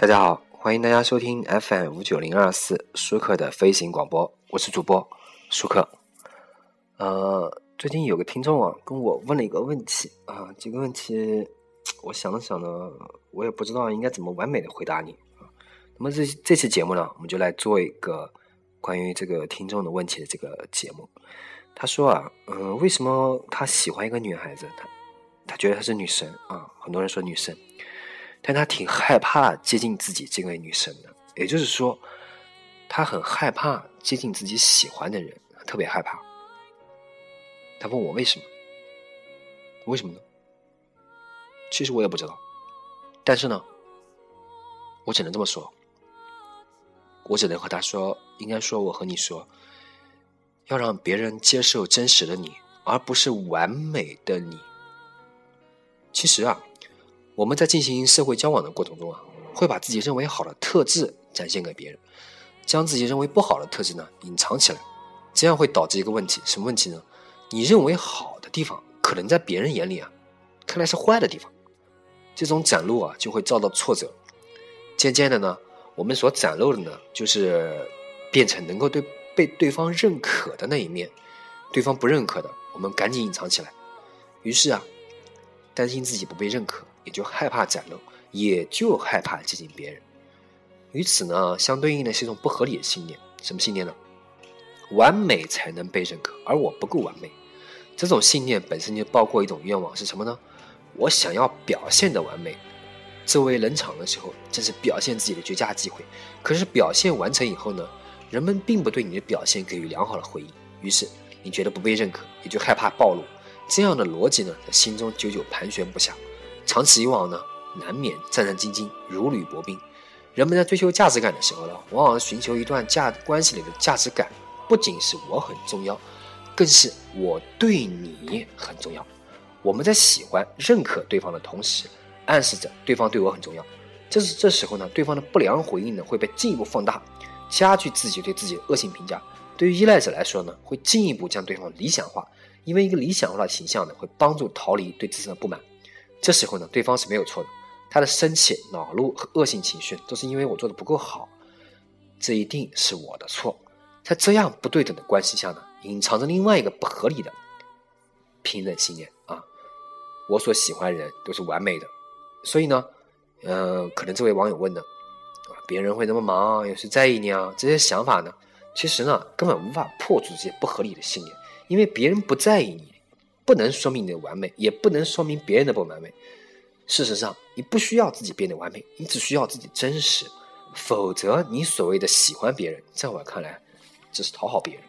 大家好，欢迎大家收听 FM 五九零二四舒克的飞行广播，我是主播舒克。呃，最近有个听众啊跟我问了一个问题啊，这个问题我想了想呢，我也不知道应该怎么完美的回答你啊。那么这这期节目呢，我们就来做一个关于这个听众的问题的这个节目。他说啊，嗯，为什么他喜欢一个女孩子？他他觉得她是女神啊，很多人说女神。但他挺害怕接近自己这位女神的，也就是说，他很害怕接近自己喜欢的人，特别害怕。他问我为什么？为什么呢？其实我也不知道，但是呢，我只能这么说，我只能和他说，应该说我和你说，要让别人接受真实的你，而不是完美的你。其实啊。我们在进行社会交往的过程中啊，会把自己认为好的特质展现给别人，将自己认为不好的特质呢隐藏起来，这样会导致一个问题，什么问题呢？你认为好的地方，可能在别人眼里啊，看来是坏的地方，这种展露啊就会遭到挫折。渐渐的呢，我们所展露的呢，就是变成能够对被对方认可的那一面，对方不认可的，我们赶紧隐藏起来。于是啊，担心自己不被认可。也就害怕展露，也就害怕接近别人。与此呢，相对应的是一种不合理的信念。什么信念呢？完美才能被认可，而我不够完美。这种信念本身就包括一种愿望，是什么呢？我想要表现的完美。周围冷场的时候，正是表现自己的绝佳机会。可是表现完成以后呢，人们并不对你的表现给予良好的回应。于是你觉得不被认可，也就害怕暴露。这样的逻辑呢，在心中久久盘旋不下。长此以往呢，难免战战兢兢，如履薄冰。人们在追求价值感的时候呢，往往寻求一段价关系里的价值感，不仅是我很重要，更是我对你很重要。我们在喜欢、认可对方的同时，暗示着对方对我很重要。这是这时候呢，对方的不良回应呢，会被进一步放大，加剧自己对自己的恶性评价。对于依赖者来说呢，会进一步将对方理想化，因为一个理想化的形象呢，会帮助逃离对自身的不满。这时候呢，对方是没有错的，他的生气、恼怒和恶性情绪都是因为我做的不够好，这一定是我的错。在这样不对等的关系下呢，隐藏着另外一个不合理的平等信念啊！我所喜欢的人都是完美的，所以呢，嗯，可能这位网友问的啊，别人会那么忙，有谁在意你啊？这些想法呢，其实呢，根本无法破除这些不合理的信念，因为别人不在意你。不能说明你的完美，也不能说明别人的不完美。事实上，你不需要自己变得完美，你只需要自己真实。否则，你所谓的喜欢别人，在我看来，只是讨好别人；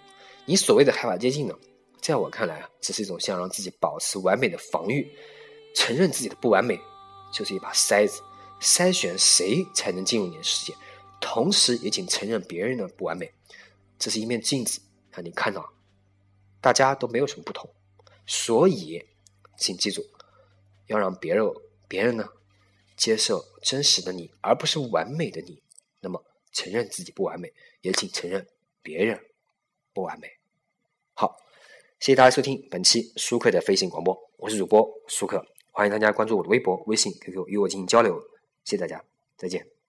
你所谓的害怕接近呢，在我看来啊，只是一种想让自己保持完美的防御。承认自己的不完美，就是一把筛子，筛选谁才能进入你的世界。同时，也请承认别人的不完美，这是一面镜子，让你看到，大家都没有什么不同。所以，请记住，要让别人别人呢接受真实的你，而不是完美的你。那么，承认自己不完美，也请承认别人不完美。好，谢谢大家收听本期舒克的飞行广播，我是主播舒克，欢迎大家关注我的微博、微信、QQ 与我进行交流。谢谢大家，再见。